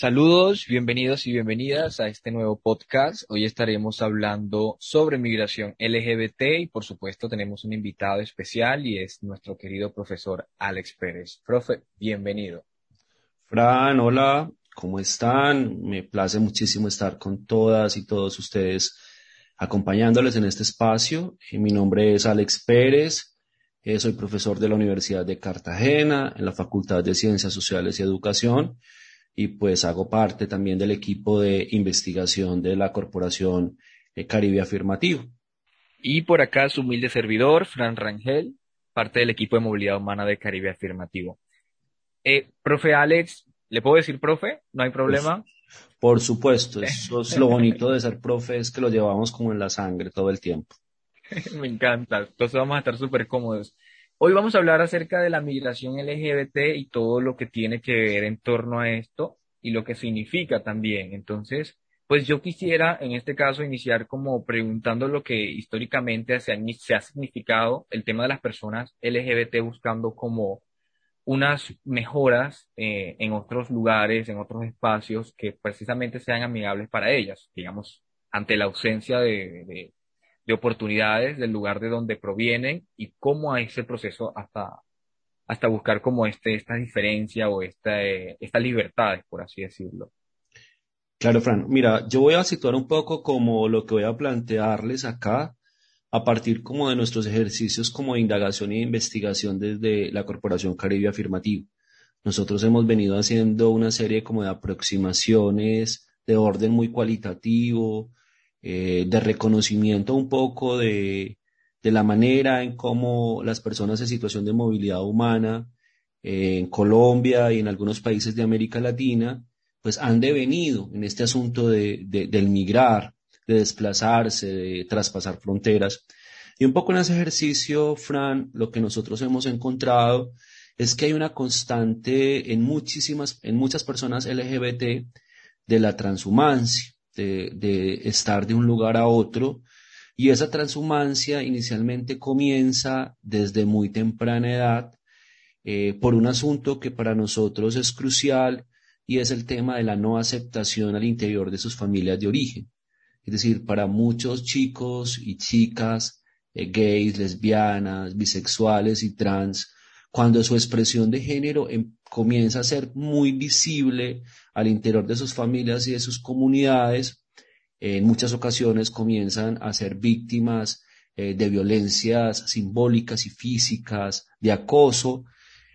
Saludos, bienvenidos y bienvenidas a este nuevo podcast. Hoy estaremos hablando sobre migración LGBT y por supuesto tenemos un invitado especial y es nuestro querido profesor Alex Pérez. Profe, bienvenido. Fran, hola, ¿cómo están? Me place muchísimo estar con todas y todos ustedes acompañándoles en este espacio. Eh, mi nombre es Alex Pérez, eh, soy profesor de la Universidad de Cartagena en la Facultad de Ciencias Sociales y Educación y pues hago parte también del equipo de investigación de la Corporación eh, Caribe Afirmativo. Y por acá su humilde servidor, Fran Rangel, parte del equipo de movilidad humana de Caribe Afirmativo. Eh, profe Alex, ¿le puedo decir profe? ¿No hay problema? por supuesto, eso es lo bonito de ser profe, es que lo llevamos como en la sangre todo el tiempo. Me encanta, entonces vamos a estar súper cómodos. Hoy vamos a hablar acerca de la migración LGBT y todo lo que tiene que ver en torno a esto y lo que significa también. Entonces, pues yo quisiera en este caso iniciar como preguntando lo que históricamente se ha, significado el tema de las personas LGBT buscando como unas mejoras eh, en otros lugares, en otros espacios que precisamente sean amigables para ellas, digamos, ante la ausencia de, de oportunidades del lugar de donde provienen y cómo es ese proceso hasta, hasta buscar como este, esta diferencia o esta, eh, estas libertades, por así decirlo. Claro, Fran. Mira, yo voy a situar un poco como lo que voy a plantearles acá a partir como de nuestros ejercicios como de indagación e investigación desde la Corporación Caribe Afirmativo. Nosotros hemos venido haciendo una serie como de aproximaciones de orden muy cualitativo, eh, de reconocimiento un poco de, de, la manera en cómo las personas en situación de movilidad humana eh, en Colombia y en algunos países de América Latina, pues han devenido en este asunto de, de, del migrar, de desplazarse, de traspasar fronteras. Y un poco en ese ejercicio, Fran, lo que nosotros hemos encontrado es que hay una constante en muchísimas, en muchas personas LGBT de la transhumancia de, estar de un lugar a otro. Y esa transhumancia inicialmente comienza desde muy temprana edad eh, por un asunto que para nosotros es crucial y es el tema de la no aceptación al interior de sus familias de origen. Es decir, para muchos chicos y chicas eh, gays, lesbianas, bisexuales y trans, cuando su expresión de género em, comienza a ser muy visible al interior de sus familias y de sus comunidades, en muchas ocasiones comienzan a ser víctimas eh, de violencias simbólicas y físicas, de acoso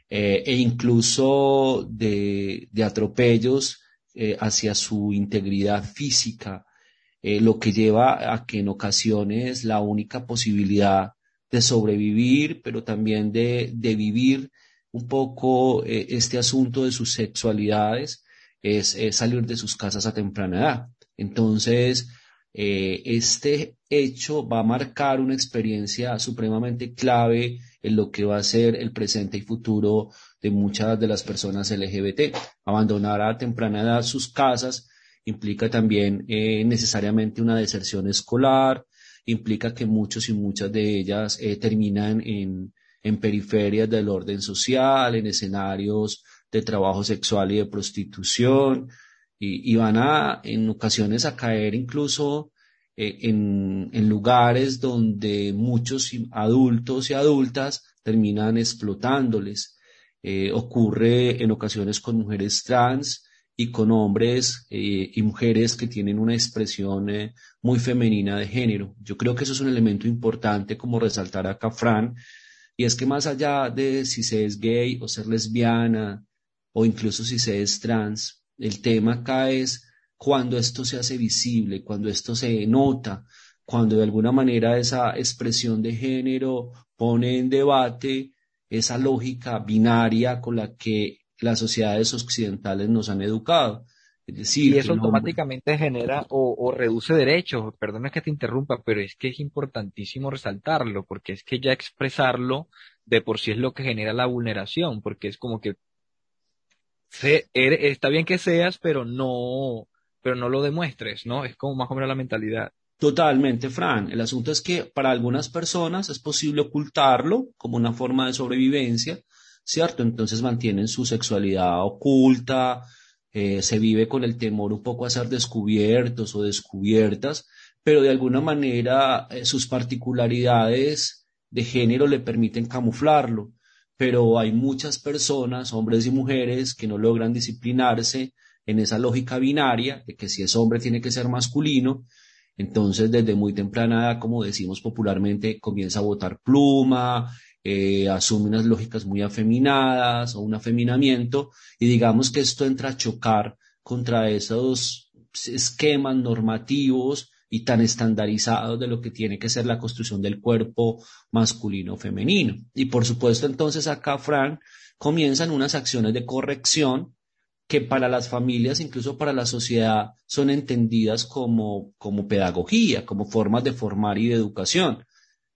eh, e incluso de, atropellos eh, hacia su integridad física, lo que lleva a que en ocasiones la única posibilidad de sobrevivir, pero también de, de vivir un poco este asunto de sus sexualidades, es, salir de sus casas a temprana edad. Entonces, eh, este hecho va a marcar una experiencia supremamente clave en lo que va a ser el presente y futuro de muchas de las personas LGBT. Abandonar a temprana edad sus casas implica también eh, necesariamente una deserción escolar, implica que muchos y muchas de ellas eh, terminan en, en periferias del orden social, en escenarios de trabajo sexual y de prostitución, y, van a, en ocasiones, a caer incluso eh, en, en, lugares donde muchos adultos y adultas terminan explotándoles. Eh, ocurre en ocasiones con mujeres trans y con hombres eh, y mujeres que tienen una expresión muy femenina de género. Yo creo que eso es un elemento importante como resaltar acá, Fran, y es que más allá de si se es gay o ser lesbiana, o incluso si se es trans. El tema acá es cuando esto se hace visible, cuando esto se nota, cuando de alguna manera esa expresión de género pone en debate esa lógica binaria con la que las sociedades occidentales nos han educado. Es decir, y eso automáticamente genera o, reduce derechos. Perdona que te interrumpa, pero es que es importantísimo resaltarlo, porque es que ya expresarlo de por sí es lo que genera la vulneración, porque es como que está bien que seas, pero no, pero no lo demuestres, ¿no? Es como más o menos la mentalidad. Totalmente, Fran. El asunto es que para algunas personas es posible ocultarlo como una forma de sobrevivencia, ¿cierto? Entonces mantienen su sexualidad oculta, eh, se vive con el temor un poco a ser descubiertos o descubiertas, pero de alguna manera eh, sus particularidades de género le permiten camuflarlo. Pero hay muchas personas, hombres y mujeres, que no logran disciplinarse en esa lógica binaria de que si es hombre tiene que ser masculino. Entonces, desde muy temprana edad, como decimos popularmente, comienza a botar pluma, eh, asume unas lógicas muy afeminadas o un afeminamiento, y digamos que esto entra a chocar contra esos esquemas normativos y tan estandarizados de lo que tiene que ser la construcción del cuerpo masculino o femenino. Y por supuesto, entonces acá, Fran, comienzan unas acciones de corrección que para las familias, incluso para la sociedad, son entendidas como, como pedagogía, como formas de formar y de educación.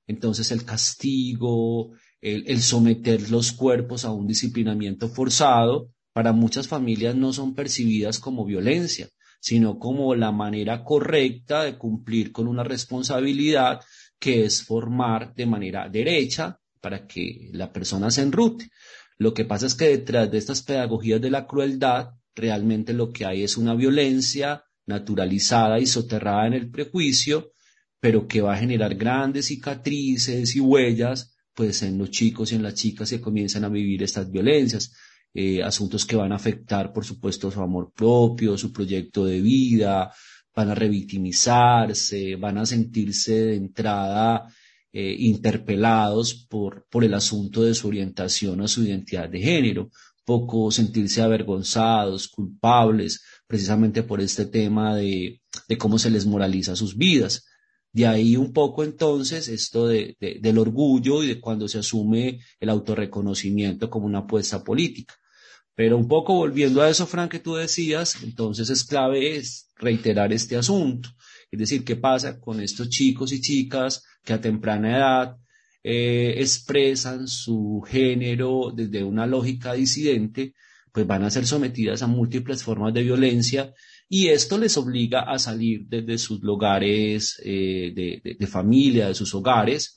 Entonces el castigo, el, someter los cuerpos a un disciplinamiento forzado, para muchas familias no son percibidas como violencia, sino como la manera correcta de cumplir con una responsabilidad que es formar de manera derecha para que la persona se enrute. Lo que pasa es que detrás de estas pedagogías de la crueldad, realmente lo que hay es una violencia naturalizada y soterrada en el prejuicio, pero que va a generar grandes cicatrices y huellas, pues en los chicos y en las chicas que comienzan a vivir estas violencias. Eh, asuntos que van a afectar, por supuesto, su amor propio, su proyecto de vida, van a revictimizarse, van a sentirse de entrada eh, interpelados por, por el asunto de su orientación o su identidad de género, poco sentirse avergonzados, culpables, precisamente por este tema de, de cómo se les moraliza sus vidas. De ahí un poco entonces esto de, de, del orgullo y de cuando se asume el autorreconocimiento como una apuesta política. Pero un poco volviendo a eso, Frank, que tú decías, entonces es clave es reiterar este asunto. Es decir, ¿qué pasa con estos chicos y chicas que a temprana edad eh, expresan su género desde una lógica disidente? Pues van a ser sometidas a múltiples formas de violencia y esto les obliga a salir desde sus lugares eh, de, familia, de sus hogares.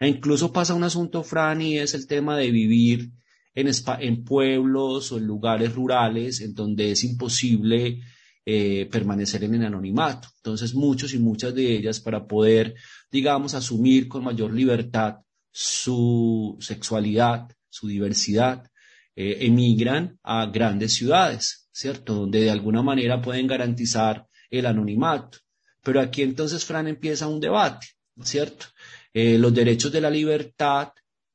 E incluso pasa un asunto, Fran, y es el tema de vivir en, en pueblos o en lugares rurales en donde es imposible eh, permanecer en el anonimato. Entonces, muchos y muchas de ellas, para poder, digamos, asumir con mayor libertad su sexualidad, su diversidad, eh, emigran a grandes ciudades, ¿cierto? Donde de alguna manera pueden garantizar el anonimato. Pero aquí entonces, Fran, empieza un debate, ¿cierto? Eh, los derechos de la libertad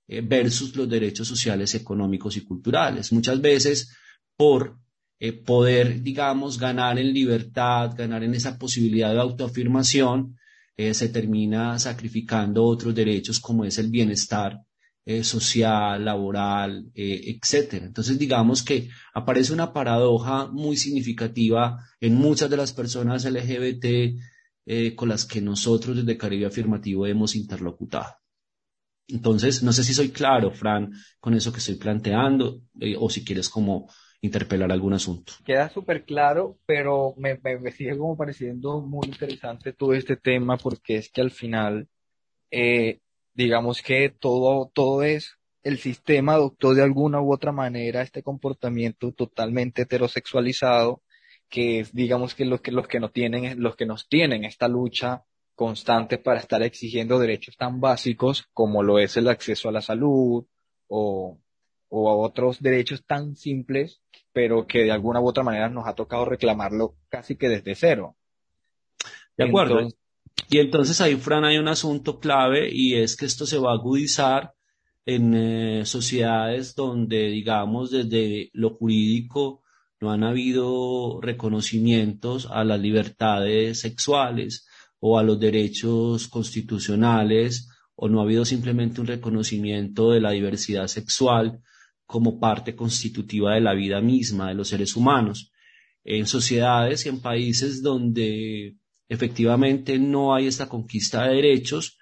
eh, versus los derechos sociales, económicos y culturales. Muchas veces por eh, poder, digamos, ganar en libertad, ganar en esa posibilidad de autoafirmación, se termina sacrificando otros derechos como es el bienestar social, laboral, etcétera. Entonces, digamos que aparece una paradoja muy significativa en muchas de las personas LGBT con las que nosotros desde Caribe Afirmativo hemos interlocutado. Entonces, no sé si soy claro, Fran, con eso que estoy planteando, eh, o si quieres como interpelar algún asunto. Queda súper claro, pero me, me, me, sigue como pareciendo muy interesante todo este tema, porque es que al final, eh, digamos que todo, todo es, el sistema adoptó de alguna u otra manera este comportamiento totalmente heterosexualizado, que es, digamos que los que, los que no tienen, los que nos tienen esta lucha constante para estar exigiendo derechos tan básicos como lo es el acceso a la salud o, o a otros derechos tan simples, pero que de alguna u otra manera nos ha tocado reclamarlo casi que desde cero. De acuerdo. Entonces, y entonces ahí, Fran, hay un asunto clave y es que esto se va a agudizar en eh, sociedades donde, digamos, desde lo jurídico no han habido reconocimientos a las libertades sexuales, o a los derechos constitucionales o no ha habido simplemente un reconocimiento de la diversidad sexual como parte constitutiva de la vida misma de los seres humanos. En sociedades y en países donde efectivamente no hay esta conquista de derechos,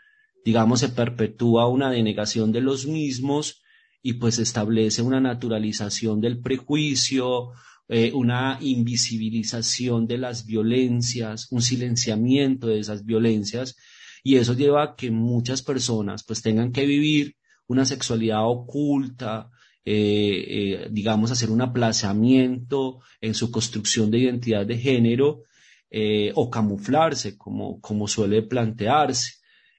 digamos, se perpetúa una denegación de los mismos y pues establece una naturalización del prejuicio, eh, una invisibilización de las violencias, un silenciamiento de esas violencias, y eso lleva a que muchas personas pues tengan que vivir una sexualidad oculta, eh, digamos, hacer un aplazamiento en su construcción de identidad de género o camuflarse, como, como suele plantearse.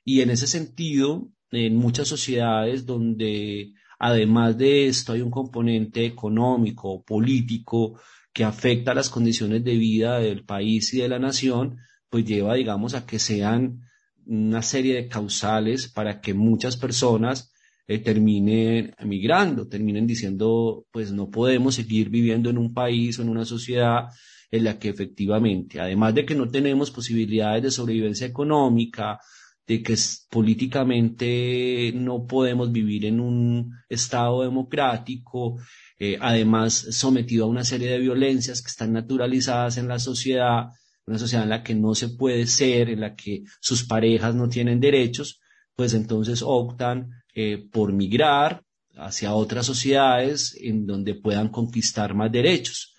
Y en ese sentido, en muchas sociedades donde además de esto hay un componente económico, político, que afecta las condiciones de vida del país y de la nación, pues lleva, digamos, a que sean una serie de causales para que muchas personas eh, terminen emigrando, terminen diciendo, pues no podemos seguir viviendo en un país o en una sociedad en la que efectivamente, además de que no tenemos posibilidades de sobrevivencia económica, de que políticamente no podemos vivir en un Estado democrático, eh, además sometido a una serie de violencias que están naturalizadas en la sociedad, una sociedad en la que no se puede ser, en la que sus parejas no tienen derechos, pues entonces optan eh, por migrar hacia otras sociedades en donde puedan conquistar más derechos.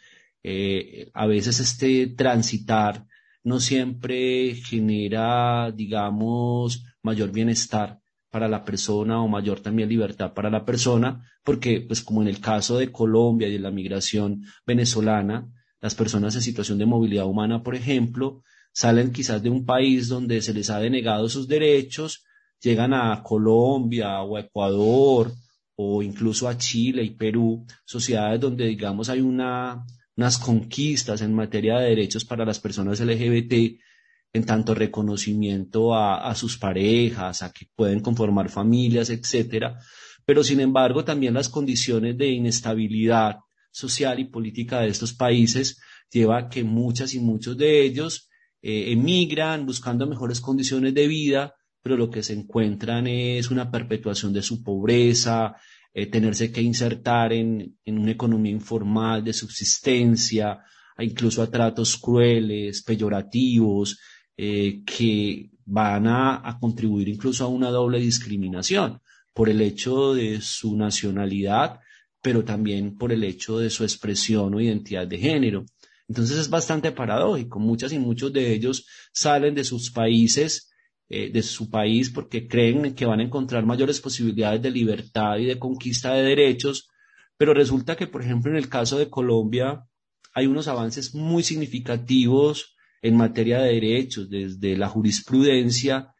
Eh, a veces este transitar no siempre genera, digamos, mayor bienestar para la persona o mayor también libertad para la persona, porque pues como en el caso de Colombia y de la migración venezolana, las personas en situación de movilidad humana, por ejemplo, salen quizás de un país donde se les ha denegado sus derechos, llegan a Colombia o a Ecuador o incluso a Chile y Perú, sociedades donde digamos hay una unas conquistas en materia de derechos para las personas LGBT, en tanto reconocimiento a, sus parejas, a que pueden conformar familias, etcétera. Pero sin embargo, también las condiciones de inestabilidad social y política de estos países lleva a que muchas y muchos de ellos eh, emigran buscando mejores condiciones de vida, pero lo que se encuentran es una perpetuación de su pobreza, eh, tenerse que insertar en, una economía informal de subsistencia, incluso a tratos crueles, peyorativos, eh, que van a, contribuir incluso a una doble discriminación por el hecho de su nacionalidad, pero también por el hecho de su expresión o identidad de género. Entonces es bastante paradójico. Muchas y muchos de ellos salen de sus países eh, de su país porque creen que van a encontrar mayores posibilidades de libertad y de conquista de derechos, pero resulta que, por ejemplo, en el caso de Colombia hay unos avances muy significativos en materia de derechos desde la jurisprudencia,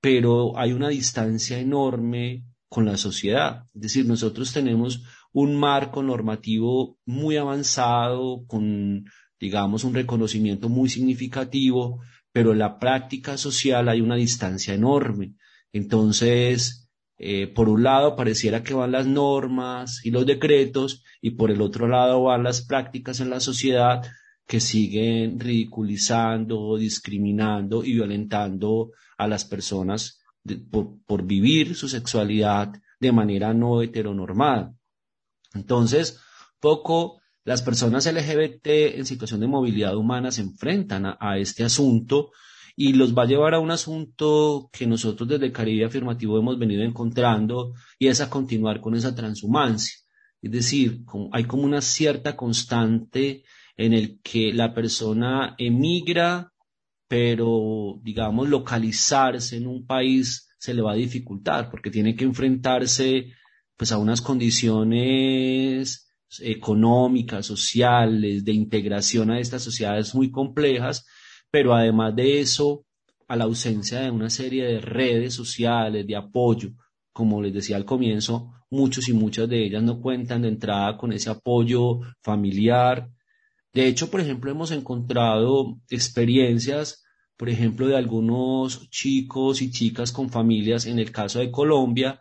pero hay una distancia enorme con la sociedad. Es decir, nosotros tenemos un marco normativo muy avanzado, con, digamos, un reconocimiento muy significativo, pero en la práctica social hay una distancia enorme. Entonces, eh, por un lado pareciera que van las normas y los decretos y por el otro lado van las prácticas en la sociedad que siguen ridiculizando, discriminando y violentando a las personas por, por vivir su sexualidad de manera no heteronormada. Entonces, poco las personas LGBT en situación de movilidad humana se enfrentan a, este asunto y los va a llevar a un asunto que nosotros desde Caribe Afirmativo hemos venido encontrando y es a continuar con esa transhumancia. Es decir, hay como una cierta constante en el que la persona emigra, pero digamos localizarse en un país se le va a dificultar porque tiene que enfrentarse pues a unas condiciones económicas, sociales, de integración a estas sociedades muy complejas, pero además de eso, a la ausencia de una serie de redes sociales de apoyo, como les decía al comienzo, muchos y muchas de ellas no cuentan de entrada con ese apoyo familiar. De hecho, por ejemplo, hemos encontrado experiencias, por ejemplo, de algunos chicos y chicas con familias, en el caso de Colombia,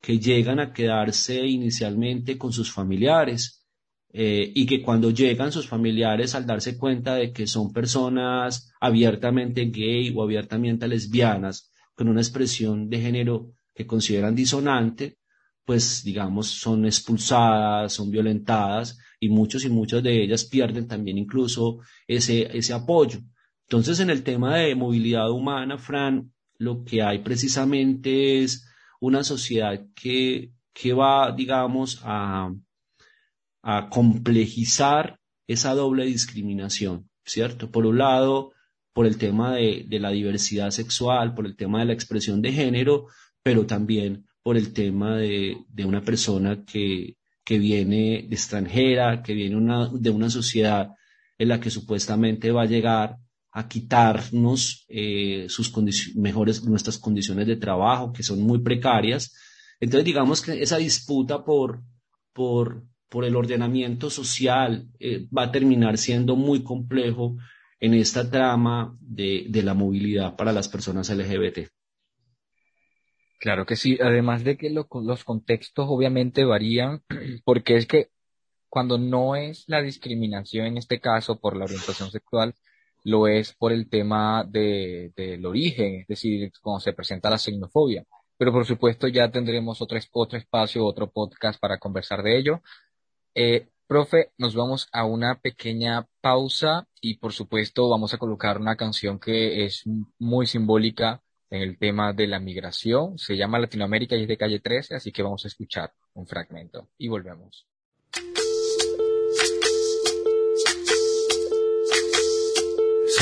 que llegan a quedarse inicialmente con sus familiares eh, y que cuando llegan sus familiares al darse cuenta de que son personas abiertamente gay o abiertamente lesbianas, con una expresión de género que consideran disonante, pues digamos son expulsadas, son violentadas y muchos y muchas de ellas pierden también incluso ese, ese apoyo. Entonces en el tema de movilidad humana, Fran, lo que hay precisamente es una sociedad que, que va, digamos, a, a complejizar esa doble discriminación, ¿cierto? Por un lado, por el tema de, de, la diversidad sexual, por el tema de la expresión de género, pero también por el tema de, de una persona que, que viene de extranjera, que viene una, de una sociedad en la que supuestamente va a llegar a quitarnos eh, sus mejores, nuestras condiciones de trabajo, que son muy precarias. Entonces, digamos que esa disputa por, por, por el ordenamiento social eh, va a terminar siendo muy complejo en esta trama de, de la movilidad para las personas LGBT. Claro que sí, además de que los contextos obviamente varían, porque es que cuando no es la discriminación en este caso por la orientación sexual, lo es por el tema de, del origen, es decir, cuando se presenta la xenofobia. Pero por supuesto ya tendremos otro, otro espacio, otro podcast para conversar de ello. Eh, profe, nos vamos a una pequeña pausa y por supuesto vamos a colocar una canción que es muy simbólica en el tema de la migración. Se llama Latinoamérica y es de calle 13, así que vamos a escuchar un fragmento y volvemos.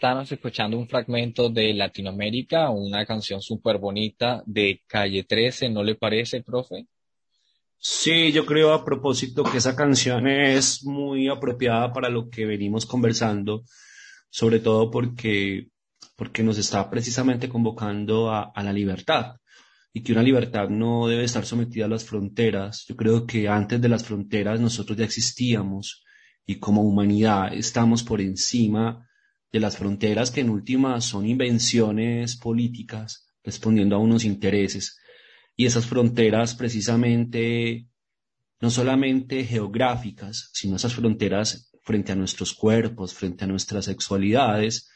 estábamos escuchando un fragmento de Latinoamérica, una canción súper bonita de Calle 13, ¿no le parece, profe? Sí, yo creo a propósito que esa canción es muy apropiada para lo que venimos conversando, sobre todo porque, porque nos está precisamente convocando a, a la libertad y que una libertad no debe estar sometida a las fronteras. Yo creo que antes de las fronteras nosotros ya existíamos y como humanidad estamos por encima de las fronteras que en última son invenciones políticas respondiendo a unos intereses. Y esas fronteras precisamente no solamente geográficas, sino esas fronteras frente a nuestros cuerpos, frente a nuestras sexualidades,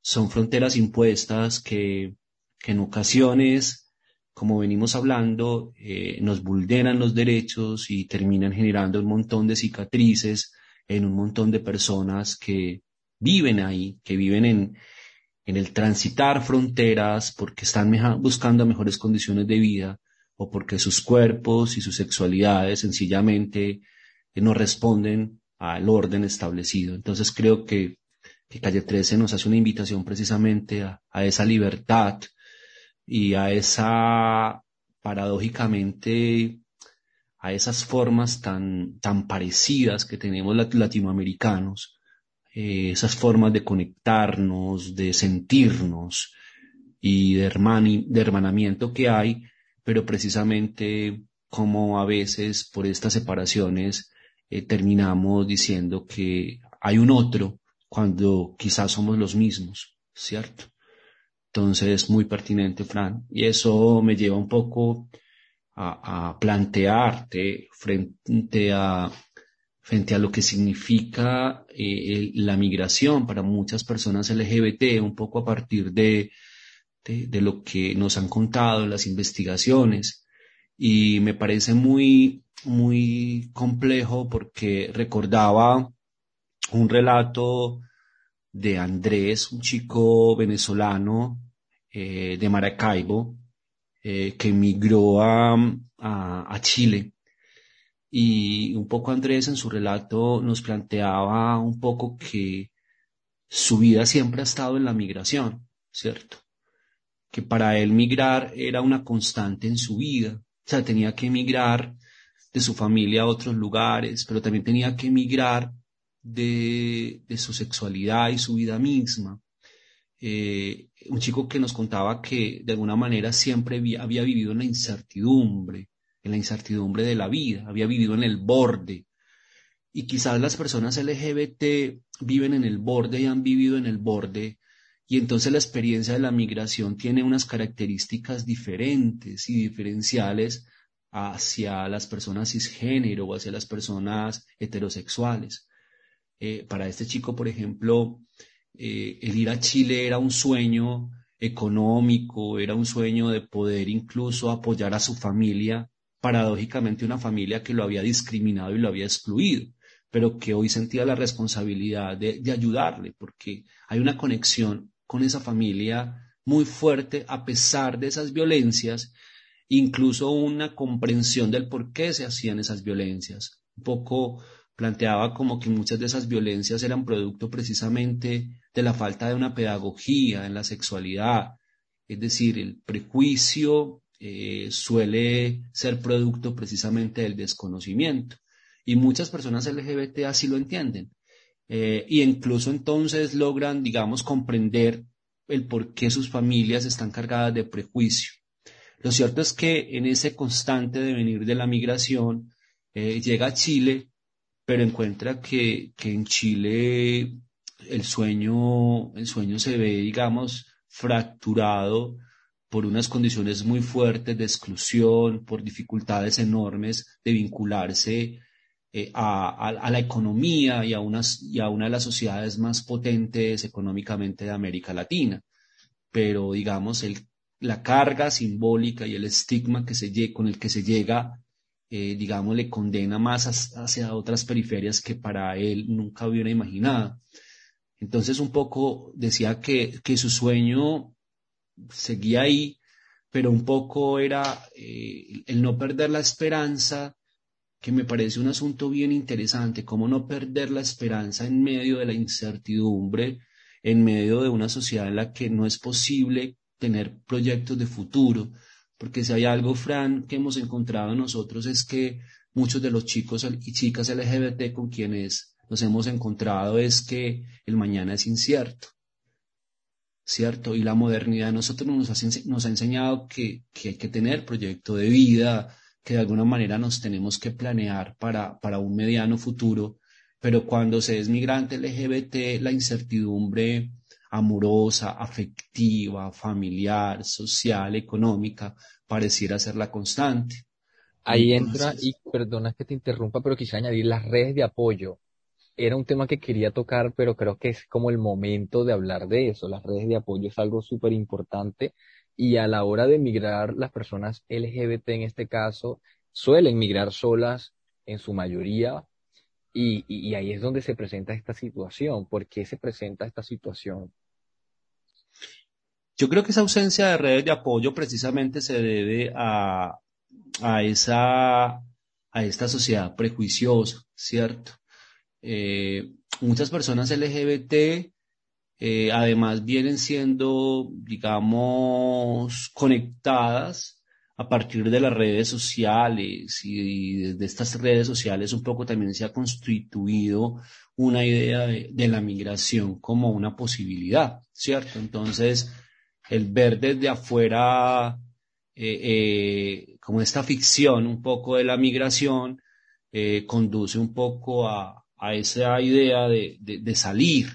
son fronteras impuestas que, que en ocasiones, como venimos hablando, eh, nos vulneran los derechos y terminan generando un montón de cicatrices en un montón de personas que viven ahí, que viven en, en el transitar fronteras porque están buscando mejores condiciones de vida o porque sus cuerpos y sus sexualidades sencillamente eh, no responden al orden establecido. Entonces creo que, Calle 13 nos hace una invitación precisamente a, a esa libertad y a esa, paradójicamente, a esas formas tan, tan parecidas que tenemos latinoamericanos, eh, esas formas de conectarnos, de sentirnos y de, de hermanamiento que hay, pero precisamente como a veces por estas separaciones eh, terminamos diciendo que hay un otro cuando quizás somos los mismos, ¿cierto? Entonces, muy pertinente, Fran. Y eso me lleva un poco a, plantearte frente a, frente a lo que significa eh, la migración para muchas personas LGBT, un poco a partir de, de, lo que nos han contado las investigaciones. Y me parece muy, muy complejo porque recordaba un relato de Andrés, un chico venezolano eh, de Maracaibo, eh, que emigró a, a, Chile. Y un poco Andrés en su relato nos planteaba un poco que su vida siempre ha estado en la migración, ¿cierto? Que para él migrar era una constante en su vida. O sea, tenía que emigrar de su familia a otros lugares, pero también tenía que emigrar de, su sexualidad y su vida misma. Eh, un chico que nos contaba que de alguna manera siempre había, vivido en la incertidumbre, en la incertidumbre de la vida, había vivido en el borde. Y quizás las personas LGBT viven en el borde y han vivido en el borde, y entonces la experiencia de la migración tiene unas características diferentes y diferenciales hacia las personas cisgénero o hacia las personas heterosexuales. Eh, para este chico, por ejemplo, eh, el ir a Chile era un sueño económico, era un sueño de poder incluso apoyar a su familia, paradójicamente una familia que lo había discriminado y lo había excluido, pero que hoy sentía la responsabilidad de, de ayudarle, porque hay una conexión con esa familia muy fuerte a pesar de esas violencias, incluso una comprensión del por qué se hacían esas violencias. Un poco planteaba como que muchas de esas violencias eran producto precisamente de la falta de una pedagogía en la sexualidad. Es decir, el prejuicio eh, suele ser producto precisamente del desconocimiento. Y muchas personas LGBT así lo entienden. Eh, y incluso entonces logran, digamos, comprender el por qué sus familias están cargadas de prejuicio. Lo cierto es que en ese constante devenir de la migración, eh, llega a Chile, pero encuentra que, que en Chile el sueño, el sueño se ve, digamos, fracturado por unas condiciones muy fuertes de exclusión, por dificultades enormes de vincularse eh, a, la economía y a, una de las sociedades más potentes económicamente de América Latina. Pero, digamos, la carga simbólica y el estigma con el que se llega, eh, digamos, le condena más hacia otras periferias que para él nunca hubiera imaginado. Entonces un poco decía que su sueño seguía ahí, pero un poco era eh, el no perder la esperanza, que me parece un asunto bien interesante, cómo no perder la esperanza en medio de la incertidumbre, en medio de una sociedad en la que no es posible tener proyectos de futuro, porque si hay algo, Fran, que hemos encontrado nosotros es que muchos de los chicos y chicas LGBT con quienes nos hemos encontrado es que el mañana es incierto, ¿cierto? Y la modernidad de nosotros nos ha, nos ha enseñado que, que, hay que tener proyecto de vida, que de alguna manera nos tenemos que planear para, para un mediano futuro, pero cuando se es migrante LGBT, la incertidumbre amorosa, afectiva, familiar, social, económica, pareciera ser la constante. Ahí entra, y perdona que te interrumpa, pero quisiera añadir las redes de apoyo era un tema que quería tocar, pero creo que es como el momento de hablar de eso. Las redes de apoyo es algo súper importante y a la hora de migrar, las personas LGBT en este caso suelen migrar solas en su mayoría y, y, ahí es donde se presenta esta situación. ¿Por qué se presenta esta situación? Yo creo que esa ausencia de redes de apoyo precisamente se debe a, a esa, a esta sociedad prejuiciosa, ¿cierto? Eh, muchas personas LGBT eh, además vienen siendo, digamos, conectadas a partir de las redes sociales y, desde estas redes sociales un poco también se ha constituido una idea de, la migración como una posibilidad, ¿cierto? Entonces, el ver desde afuera eh, como esta ficción un poco de la migración conduce un poco a, esa idea de, de salir.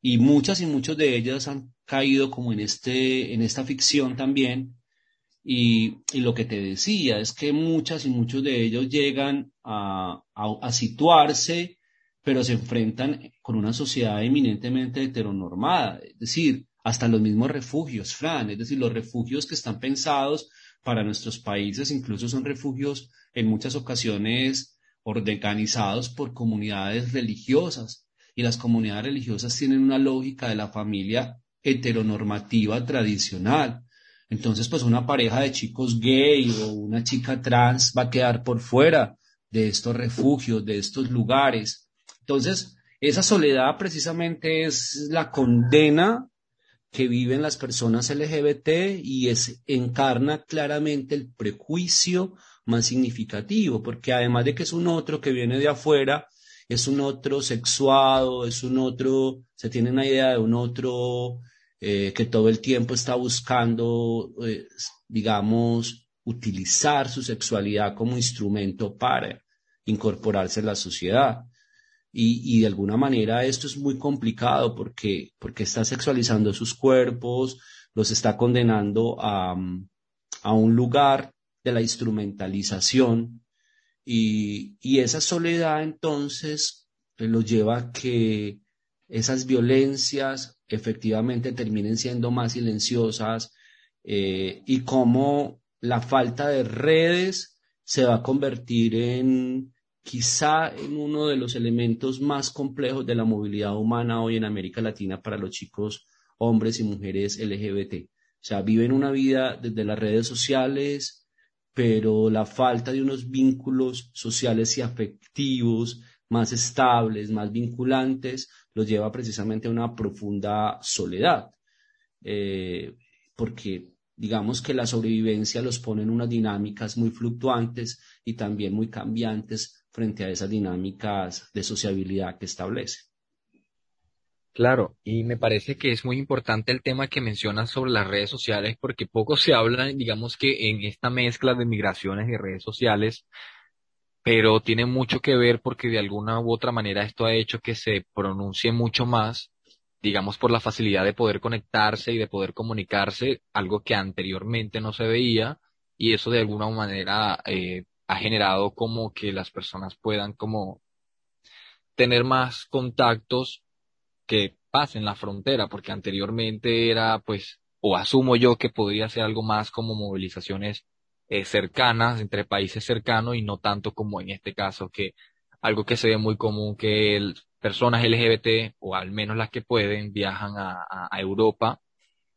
Y muchas y muchos de ellas han caído como en, este, en esta ficción también. Y, lo que te decía es que muchas y muchos de ellos llegan a, a, situarse, pero se enfrentan con una sociedad eminentemente heteronormada, es decir, hasta los mismos refugios, Fran, es decir, los refugios que están pensados para nuestros países incluso son refugios en muchas ocasiones organizados por comunidades religiosas y las comunidades religiosas tienen una lógica de la familia heteronormativa tradicional. Entonces, pues una pareja de chicos gay o una chica trans va a quedar por fuera de estos refugios, de estos lugares. Entonces, esa soledad precisamente es la condena que viven las personas LGBT y encarna claramente el prejuicio más significativo, porque además de que es un otro que viene de afuera, es un otro sexuado, es un otro, se tiene una idea de un otro eh, que todo el tiempo está buscando, eh, digamos, utilizar su sexualidad como instrumento para incorporarse a la sociedad. Y, y, de alguna manera esto es muy complicado porque, porque está sexualizando sus cuerpos, los está condenando a, a un lugar de la instrumentalización y, y esa soledad entonces eh, lo lleva a que esas violencias efectivamente terminen siendo más silenciosas eh, y cómo la falta de redes se va a convertir en quizá en uno de los elementos más complejos de la movilidad humana hoy en América Latina para los chicos, hombres y mujeres LGBT. O sea, viven una vida desde las redes sociales, pero la falta de unos vínculos sociales y afectivos más estables, más vinculantes, los lleva precisamente a una profunda soledad, eh, porque digamos que la sobrevivencia los pone en unas dinámicas muy fluctuantes y también muy cambiantes frente a esas dinámicas de sociabilidad que establece. Claro, y me parece que es muy importante el tema que mencionas sobre las redes sociales, porque poco se habla, digamos que en esta mezcla de migraciones y redes sociales, pero tiene mucho que ver porque de alguna u otra manera esto ha hecho que se pronuncie mucho más, digamos por la facilidad de poder conectarse y de poder comunicarse, algo que anteriormente no se veía, y eso de alguna manera eh, ha generado como que las personas puedan como tener más contactos que pasen la frontera, porque anteriormente era, pues, o asumo yo que podría ser algo más como movilizaciones eh, cercanas entre países cercanos y no tanto como en este caso, que algo que se ve muy común que personas LGBT, o al menos las que pueden, viajan a, a, Europa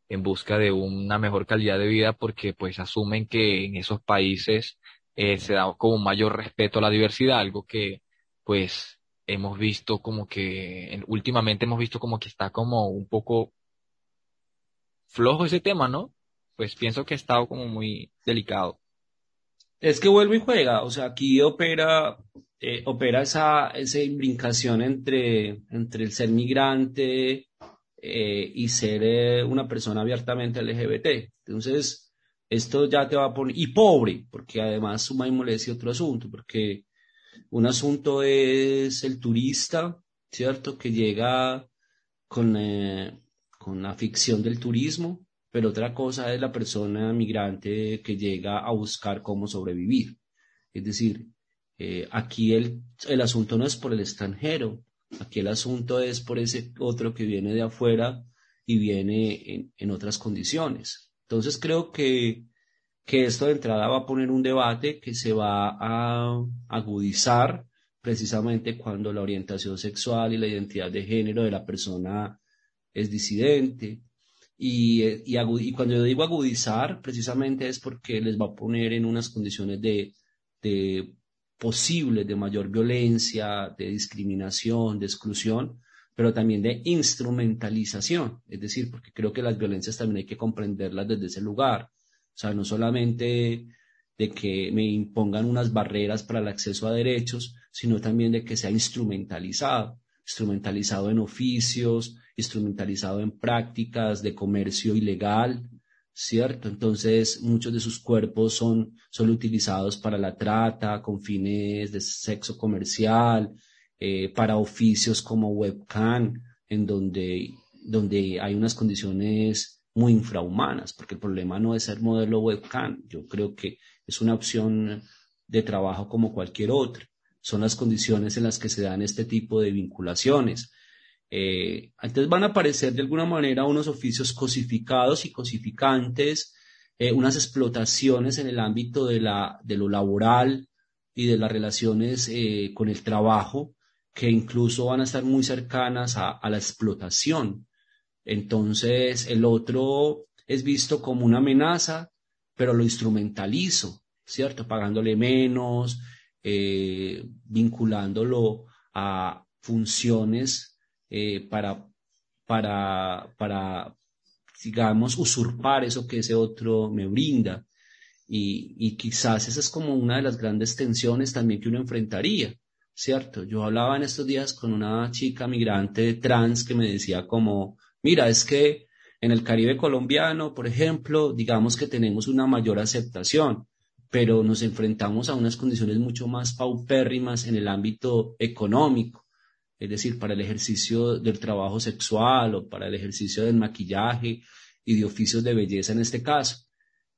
en busca de una mejor calidad de vida porque pues asumen que en esos países eh, se da como mayor respeto a la diversidad, algo que pues hemos visto como que, últimamente hemos visto como que está como un poco flojo ese tema, ¿no? Pues pienso que ha estado como muy delicado. Es que vuelve y juega, o sea, aquí opera, eh, opera esa, esa imbricación entre, entre el ser migrante eh, y ser eh, una persona abiertamente LGBT. Entonces, esto ya te va a poner, y pobre, porque además suma y molestia otro asunto, porque un asunto es el turista, ¿cierto? Que llega con, eh, con la ficción del turismo, pero otra cosa es la persona migrante que llega a buscar cómo sobrevivir. Es decir, eh, aquí el, el asunto no es por el extranjero, aquí el asunto es por ese otro que viene de afuera y viene en, en otras condiciones. Entonces creo que que esto de entrada va a poner un debate que se va a agudizar precisamente cuando la orientación sexual y la identidad de género de la persona es disidente. Y, y, cuando yo digo agudizar, precisamente es porque les va a poner en unas condiciones de, de posibles de mayor violencia, de discriminación, de exclusión, pero también de instrumentalización. Es decir, porque creo que las violencias también hay que comprenderlas desde ese lugar. O sea, no solamente de que me impongan unas barreras para el acceso a derechos, sino también de que sea instrumentalizado, instrumentalizado en oficios, instrumentalizado en prácticas de comercio ilegal, ¿cierto? Entonces, muchos de sus cuerpos son, son utilizados para la trata, con fines de sexo comercial, eh, para oficios como webcam, en donde, donde hay unas condiciones muy infrahumanas, porque el problema no es ser modelo webcam, yo creo que es una opción de trabajo como cualquier otra. Son las condiciones en las que se dan este tipo de vinculaciones. Eh, entonces van a aparecer de alguna manera unos oficios cosificados y cosificantes, eh, unas explotaciones en el ámbito de, la, de lo laboral y de las relaciones eh, con el trabajo, que incluso van a estar muy cercanas a la explotación. Entonces el otro es visto como una amenaza pero lo instrumentalizo, ¿cierto? Pagándole menos, eh, vinculándolo a funciones eh, para, para, para, digamos, usurpar eso que ese otro me brinda. Y, y quizás esa es como una de las grandes tensiones también que uno enfrentaría, ¿cierto? Yo hablaba en estos días con una chica migrante trans que me decía como, mira, es que en el Caribe colombiano, por ejemplo, digamos que tenemos una mayor aceptación, pero nos enfrentamos a unas condiciones mucho más paupérrimas en el ámbito económico, es decir, para el ejercicio del trabajo sexual o para el ejercicio del maquillaje y de oficios de belleza en este caso,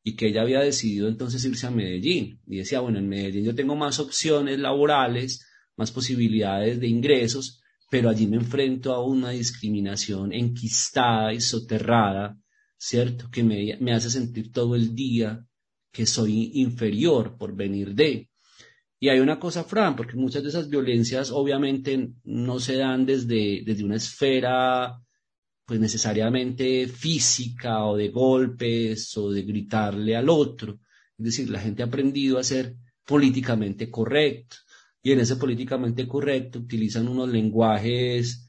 y que ella había decidido entonces irse a Medellín. Y decía, bueno, en Medellín yo tengo más opciones laborales, más posibilidades de ingresos, pero allí me enfrento a una discriminación enquistada y soterrada, ¿cierto? Que me, me hace sentir todo el día que soy inferior por venir de. Y hay una cosa, Fran, porque muchas de esas violencias obviamente no se dan desde, desde una esfera pues necesariamente física o de golpes o de gritarle al otro. Es decir, la gente ha aprendido a ser políticamente correcto y en ese políticamente correcto utilizan unos lenguajes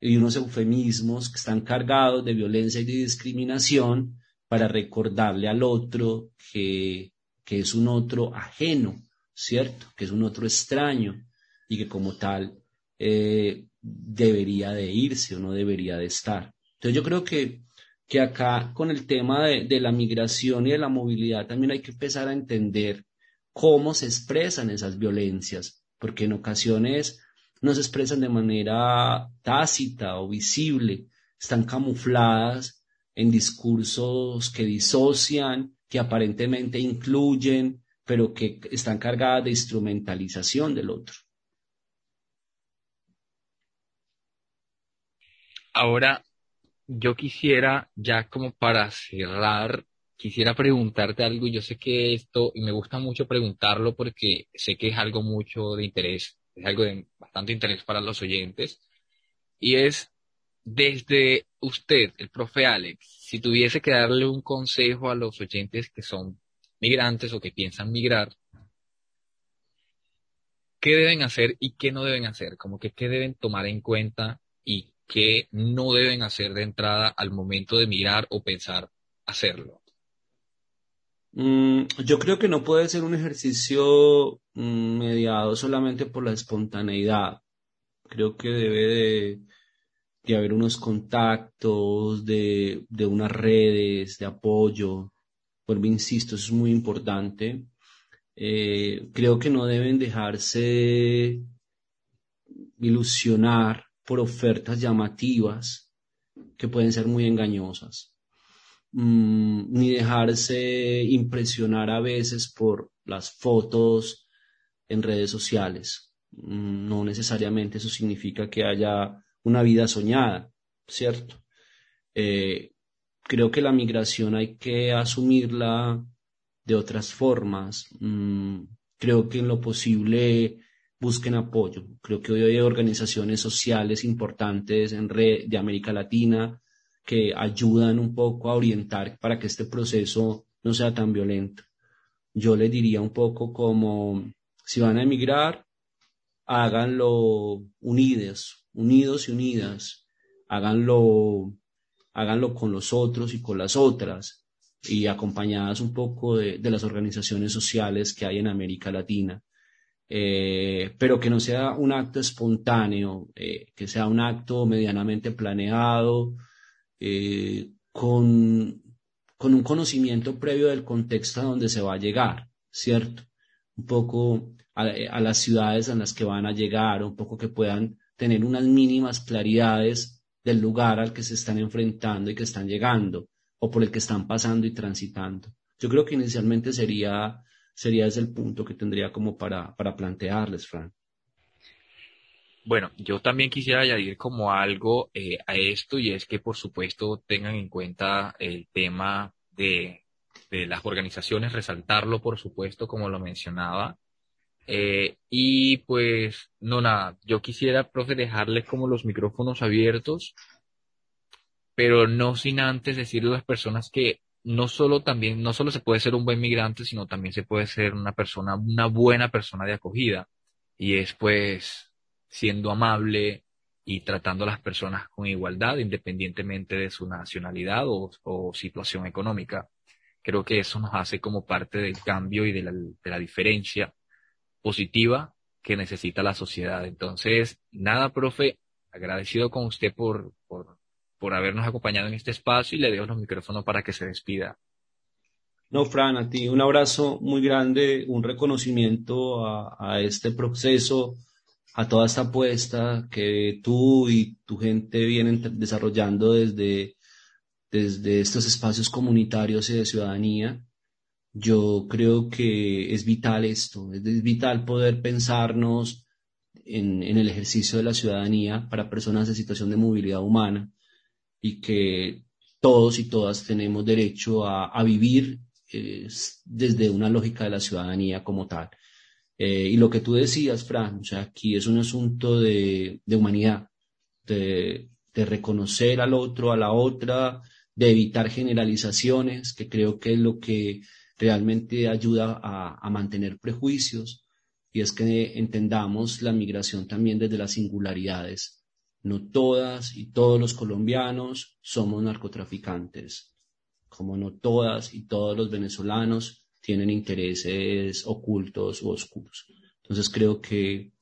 y unos eufemismos que están cargados de violencia y de discriminación para recordarle al otro que, que es un otro ajeno, ¿cierto? Que es un otro extraño y que como tal eh, debería de irse o no debería de estar. Entonces yo creo que, que acá con el tema de, de la migración y de la movilidad también hay que empezar a entender cómo se expresan esas violencias, porque en ocasiones no se expresan de manera tácita o visible, están camufladas en discursos que disocian, que aparentemente incluyen, pero que están cargadas de instrumentalización del otro. Ahora, yo quisiera, ya como para cerrar quisiera preguntarte algo. Yo sé que esto, y me gusta mucho preguntarlo porque sé que es algo mucho de interés, es algo de bastante interés para los oyentes. Y es, desde usted, el profe Alex, si tuviese que darle un consejo a los oyentes que son migrantes o que piensan migrar, ¿qué deben hacer y qué no deben hacer? Como que qué deben tomar en cuenta y qué no deben hacer de entrada al momento de migrar o pensar hacerlo. Mm, yo creo que no puede ser un ejercicio mm, mediado solamente por la espontaneidad. Creo que debe de, haber unos contactos, de, de, unas redes de apoyo. Mí, insisto, eso es muy importante. Eh, creo que no deben dejarse ilusionar por ofertas llamativas que pueden ser muy engañosas. Mm, ni dejarse impresionar a veces por las fotos en redes sociales. Mm, no necesariamente eso significa que haya una vida soñada, ¿cierto? Eh, creo que la migración hay que asumirla de otras formas. Mm, creo que en lo posible busquen apoyo. Creo que hoy hay organizaciones sociales importantes en red de América Latina que ayudan un poco a orientar para que este proceso no sea tan violento. Yo le diría un poco como, si van a emigrar, háganlo unidos, unidos y unidas, háganlo, háganlo con los otros y con las otras y acompañadas un poco de, las organizaciones sociales que hay en América Latina. Eh, pero que no sea un acto espontáneo, eh, que sea un acto medianamente planeado, eh, con, con un conocimiento previo del contexto a donde se va a llegar, ¿cierto? Un poco a, a, las ciudades en las que van a llegar, un poco que puedan tener unas mínimas claridades del lugar al que se están enfrentando y que están llegando o por el que están pasando y transitando. Yo creo que inicialmente sería, sería ese el punto que tendría como para, para plantearles, Fran. Bueno, yo también quisiera añadir como algo eh, a esto y es que por supuesto tengan en cuenta el tema de, las organizaciones, resaltarlo por supuesto como lo mencionaba. Eh, y pues no nada, yo quisiera, profe, dejarles como los micrófonos abiertos pero no sin antes decirle a las personas que no solo también, no solo se puede ser un buen migrante, sino también se puede ser una persona, una buena persona de acogida. Y es pues siendo amable y tratando a las personas con igualdad, independientemente de su nacionalidad o, situación económica. Creo que eso nos hace como parte del cambio y de la, de la diferencia positiva que necesita la sociedad. Entonces, nada, profe, agradecido con usted por, por por habernos acompañado en este espacio y le dejo los micrófonos para que se despida. No, Fran, a ti un abrazo muy grande, un reconocimiento a, este proceso, a toda esta apuesta que tú y tu gente vienen desarrollando desde, desde estos espacios comunitarios y de ciudadanía. Yo creo que es vital esto, es vital poder pensarnos en, en el ejercicio de la ciudadanía para personas en situación de movilidad humana y que todos y todas tenemos derecho a, vivir eh, desde una lógica de la ciudadanía como tal. Eh, y lo que tú decías, Fran, o sea, aquí es un asunto de, humanidad, de, reconocer al otro, a la otra, de evitar generalizaciones, que creo que es lo que realmente ayuda a, a mantener prejuicios, y es que entendamos la migración también desde las singularidades. No todas y todos los colombianos somos narcotraficantes, como no todas y todos los venezolanos tienen intereses ocultos o oscuros. Entonces creo que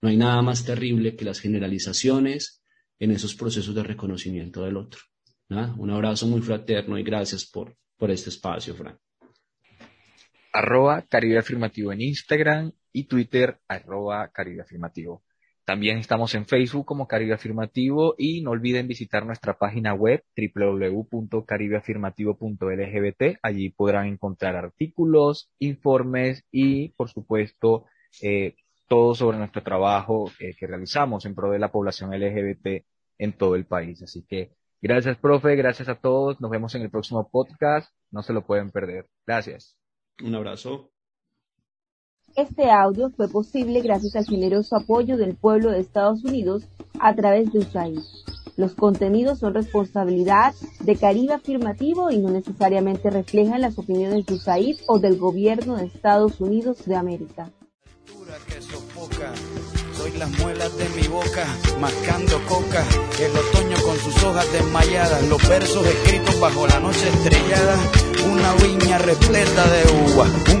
no hay nada más terrible que las generalizaciones en esos procesos de reconocimiento del otro. Un abrazo muy fraterno y gracias por, por este espacio, Frank. Arroba Caribe en Instagram y Twitter, arroba Caribe. También estamos en Facebook como Caribe Afirmativo y no olviden visitar nuestra página web www.caribeafirmativo.lgbt. Allí podrán encontrar artículos, informes y, por supuesto, eh, todo sobre nuestro trabajo eh, que realizamos en pro de la población LGBT en todo el país. Así que gracias, profe, gracias a todos. Nos vemos en el próximo podcast. No se lo pueden perder. Gracias. Un abrazo. Este audio fue posible gracias al generoso apoyo del pueblo de Estados Unidos a través de USAID. Los contenidos son responsabilidad de Caribe Afirmativo y no necesariamente reflejan las opiniones de USAID o del gobierno de Estados Unidos de América. Soy las muelas de mi boca, mascando coca. El otoño con sus hojas desmayadas, los versos escritos bajo la noche estrellada. Una viña repleta de uva, un